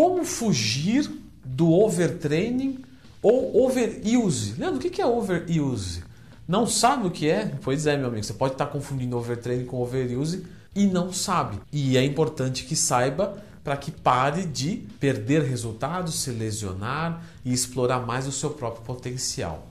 como fugir do overtraining ou overuse. Leandro, o que é overuse? Não sabe o que é? Pois é, meu amigo, você pode estar confundindo overtraining com overuse e não sabe. E é importante que saiba para que pare de perder resultados, se lesionar e explorar mais o seu próprio potencial.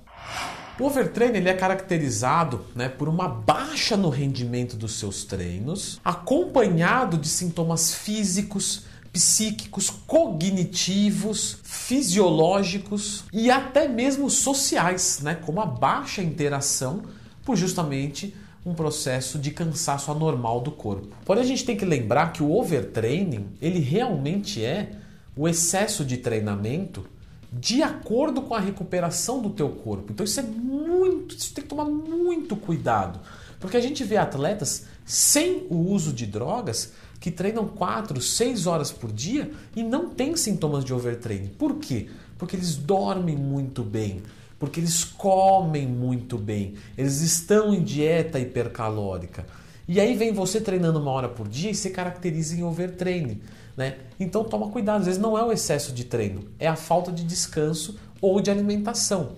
O overtraining ele é caracterizado né, por uma baixa no rendimento dos seus treinos, acompanhado de sintomas físicos, psíquicos, cognitivos, fisiológicos e até mesmo sociais, né, como a baixa interação por justamente um processo de cansaço anormal do corpo. Porém, a gente tem que lembrar que o overtraining, ele realmente é o excesso de treinamento de acordo com a recuperação do teu corpo. Então isso é muito, isso tem que tomar muito cuidado, porque a gente vê atletas sem o uso de drogas que treinam 4, 6 horas por dia e não tem sintomas de overtraining. Por quê? Porque eles dormem muito bem, porque eles comem muito bem, eles estão em dieta hipercalórica. E aí vem você treinando uma hora por dia e se caracteriza em overtraining. Né? Então toma cuidado, às vezes não é o excesso de treino, é a falta de descanso ou de alimentação.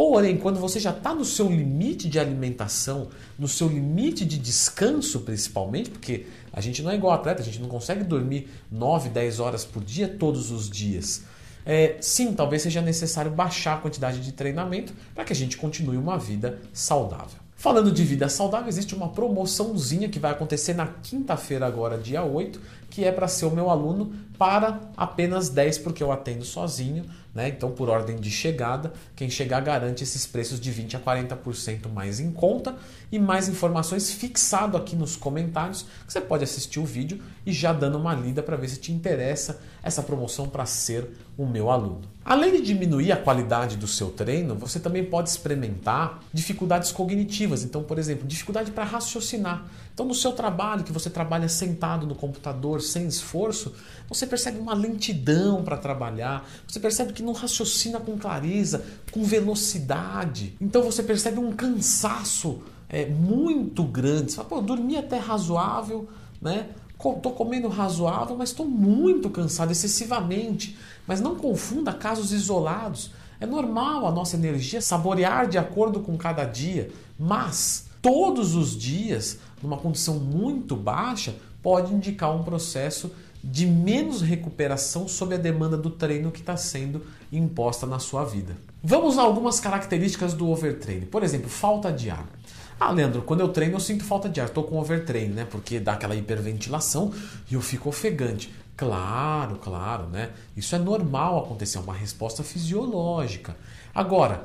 Porém, quando você já está no seu limite de alimentação, no seu limite de descanso principalmente, porque a gente não é igual atleta, a gente não consegue dormir 9, 10 horas por dia todos os dias. É, sim, talvez seja necessário baixar a quantidade de treinamento para que a gente continue uma vida saudável. Falando de vida saudável, existe uma promoçãozinha que vai acontecer na quinta-feira, agora, dia 8, que é para ser o meu aluno para apenas 10, porque eu atendo sozinho né? Então, por ordem de chegada, quem chegar garante esses preços de 20 a 40% mais em conta e mais informações fixado aqui nos comentários. Você pode assistir o vídeo e já dando uma lida para ver se te interessa essa promoção para ser o meu aluno. Além de diminuir a qualidade do seu treino, você também pode experimentar dificuldades cognitivas. Então, por exemplo, dificuldade para raciocinar. Então, no seu trabalho, que você trabalha sentado no computador sem esforço, você percebe uma lentidão para trabalhar, você percebe que não raciocina com clareza, com velocidade. Então, você percebe um cansaço é, muito grande. Você fala, pô, eu dormi até razoável, né? Estou comendo razoável, mas estou muito cansado, excessivamente. Mas não confunda casos isolados. É normal a nossa energia saborear de acordo com cada dia, mas todos os dias, numa condição muito baixa, pode indicar um processo de menos recuperação sob a demanda do treino que está sendo imposta na sua vida. Vamos a algumas características do overtraining. Por exemplo, falta de ar. Ah, Leandro, quando eu treino eu sinto falta de ar, estou com overtraining, né? Porque dá aquela hiperventilação e eu fico ofegante. Claro, claro, né? Isso é normal acontecer, é uma resposta fisiológica. Agora,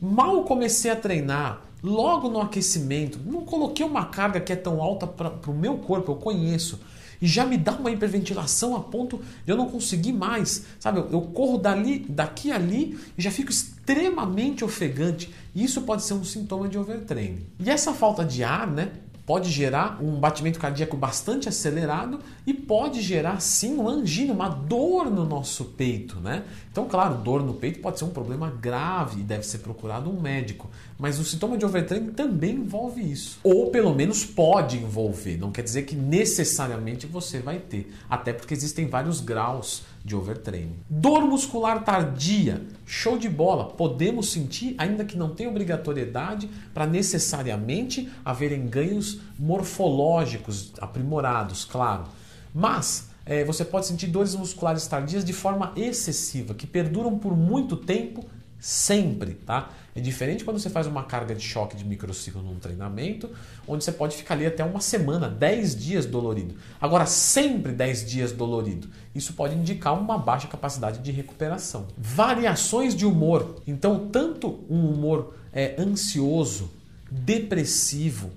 mal comecei a treinar, logo no aquecimento, não coloquei uma carga que é tão alta para o meu corpo, eu conheço e já me dá uma hiperventilação a ponto de eu não conseguir mais, sabe? Eu, corro dali, daqui ali e já fico extremamente ofegante. Isso pode ser um sintoma de overtraining. E essa falta de ar, né? Pode gerar um batimento cardíaco bastante acelerado e pode gerar sim uma angina, uma dor no nosso peito, né? Então, claro, dor no peito pode ser um problema grave e deve ser procurado um médico, mas o sintoma de overtraining também envolve isso, ou pelo menos pode envolver, não quer dizer que necessariamente você vai ter, até porque existem vários graus de overtraining. Dor muscular tardia, show de bola, podemos sentir, ainda que não tenha obrigatoriedade para necessariamente haverem ganhos morfológicos aprimorados, claro. Mas é, você pode sentir dores musculares tardias de forma excessiva, que perduram por muito tempo sempre, tá? É diferente quando você faz uma carga de choque de microciclo num treinamento, onde você pode ficar ali até uma semana, 10 dias dolorido. Agora, sempre 10 dias dolorido. Isso pode indicar uma baixa capacidade de recuperação. Variações de humor. Então, tanto um humor é, ansioso, depressivo,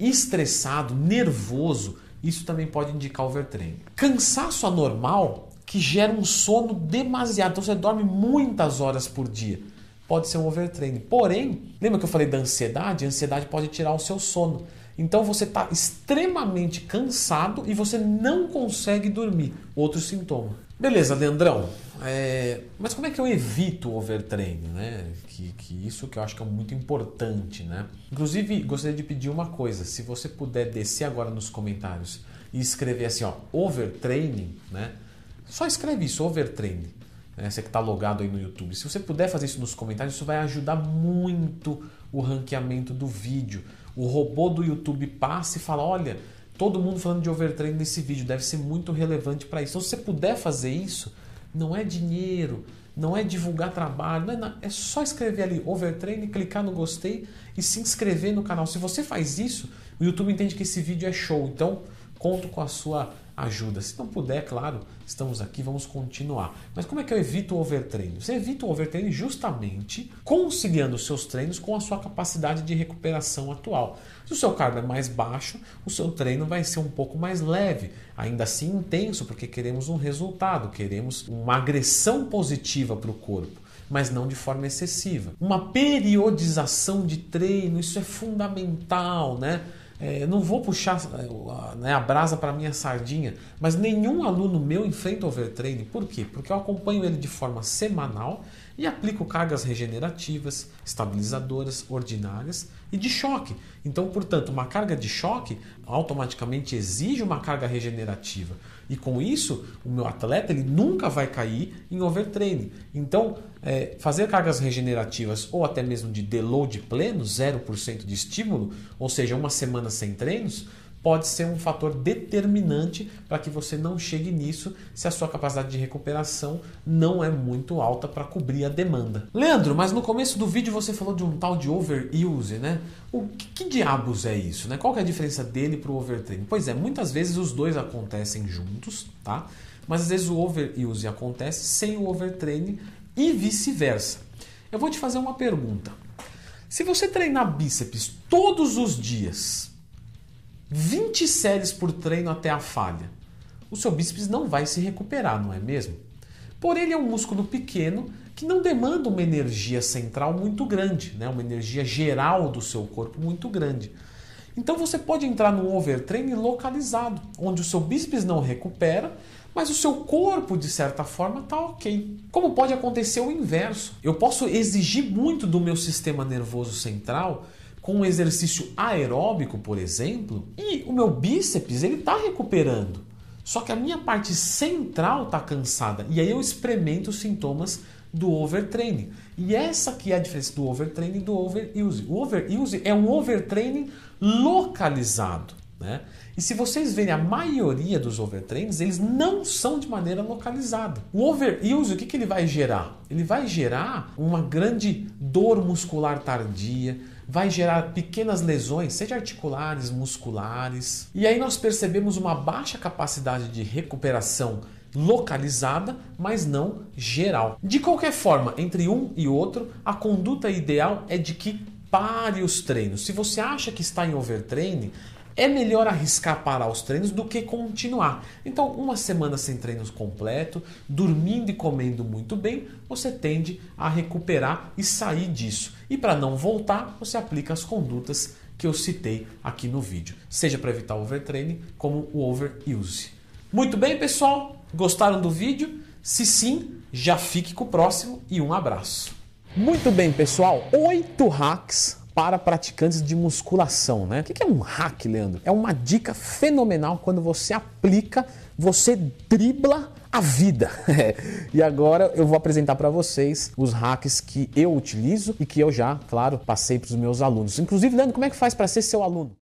estressado, nervoso, isso também pode indicar overtraining. Cansaço anormal que gera um sono demasiado. Então você dorme muitas horas por dia pode ser um overtraining. Porém, lembra que eu falei da ansiedade? A ansiedade pode tirar o seu sono. Então você está extremamente cansado e você não consegue dormir. Outro sintoma. Beleza, Leandrão. É... Mas como é que eu evito o overtraining? Né? Que, que isso que eu acho que é muito importante. Né? Inclusive, gostaria de pedir uma coisa. Se você puder descer agora nos comentários e escrever assim, ó, overtraining, né? Só escreve isso, overtraining. Né? Você que está logado aí no YouTube. Se você puder fazer isso nos comentários, isso vai ajudar muito o ranqueamento do vídeo. O robô do YouTube passa e fala: olha, todo mundo falando de overtraining nesse vídeo, deve ser muito relevante para isso. Então, se você puder fazer isso, não é dinheiro, não é divulgar trabalho, não é, é só escrever ali overtraining, clicar no gostei e se inscrever no canal. Se você faz isso, o YouTube entende que esse vídeo é show. Então, conto com a sua ajuda. Se não puder, claro, estamos aqui, vamos continuar. Mas como é que eu evito o overtraining? Você evita o overtraining justamente conciliando os seus treinos com a sua capacidade de recuperação atual. Se o seu cargo é mais baixo, o seu treino vai ser um pouco mais leve, ainda assim intenso, porque queremos um resultado, queremos uma agressão positiva para o corpo mas não de forma excessiva. Uma periodização de treino, isso é fundamental, né? É, não vou puxar é, né, a brasa para minha sardinha, mas nenhum aluno meu enfrenta overtraining. Por quê? Porque eu acompanho ele de forma semanal e aplico cargas regenerativas, estabilizadoras, ordinárias e de choque. Então, portanto, uma carga de choque automaticamente exige uma carga regenerativa. E com isso, o meu atleta ele nunca vai cair em overtraining. Então, é, fazer cargas regenerativas ou até mesmo de deload pleno, 0% de estímulo, ou seja, uma semana sem treinos, pode ser um fator determinante para que você não chegue nisso se a sua capacidade de recuperação não é muito alta para cobrir a demanda. Leandro, mas no começo do vídeo você falou de um tal de overuse, né? O que, que diabos é isso, né? Qual é a diferença dele para o overtraining? Pois é, muitas vezes os dois acontecem juntos, tá? Mas às vezes o overuse acontece sem o overtraining e vice-versa. Eu vou te fazer uma pergunta. Se você treinar bíceps todos os dias, 20 séries por treino até a falha, o seu bíceps não vai se recuperar, não é mesmo? Por ele é um músculo pequeno que não demanda uma energia central muito grande, né? uma energia geral do seu corpo muito grande. Então você pode entrar num overtraining localizado, onde o seu bíceps não recupera, mas o seu corpo, de certa forma, está ok. Como pode acontecer o inverso? Eu posso exigir muito do meu sistema nervoso central com um exercício aeróbico, por exemplo, e o meu bíceps ele está recuperando. Só que a minha parte central está cansada e aí eu experimento os sintomas do overtraining. E essa que é a diferença do overtraining e do overuse. O overuse é um overtraining localizado. Né? E se vocês verem a maioria dos overtrains, eles não são de maneira localizada. O overuse, o que, que ele vai gerar? Ele vai gerar uma grande dor muscular tardia, vai gerar pequenas lesões, seja articulares, musculares. E aí nós percebemos uma baixa capacidade de recuperação localizada, mas não geral. De qualquer forma, entre um e outro, a conduta ideal é de que pare os treinos. Se você acha que está em overtraining, é melhor arriscar parar os treinos do que continuar. Então, uma semana sem treinos completo, dormindo e comendo muito bem, você tende a recuperar e sair disso. E para não voltar, você aplica as condutas que eu citei aqui no vídeo, seja para evitar o overtraining como o overuse. Muito bem, pessoal? Gostaram do vídeo? Se sim, já fique com o próximo e um abraço. Muito bem, pessoal. Oito hacks para praticantes de musculação, né? O que é um hack, Leandro? É uma dica fenomenal quando você aplica, você dribla a vida. e agora eu vou apresentar para vocês os hacks que eu utilizo e que eu já, claro, passei para os meus alunos. Inclusive, Leandro, como é que faz para ser seu aluno?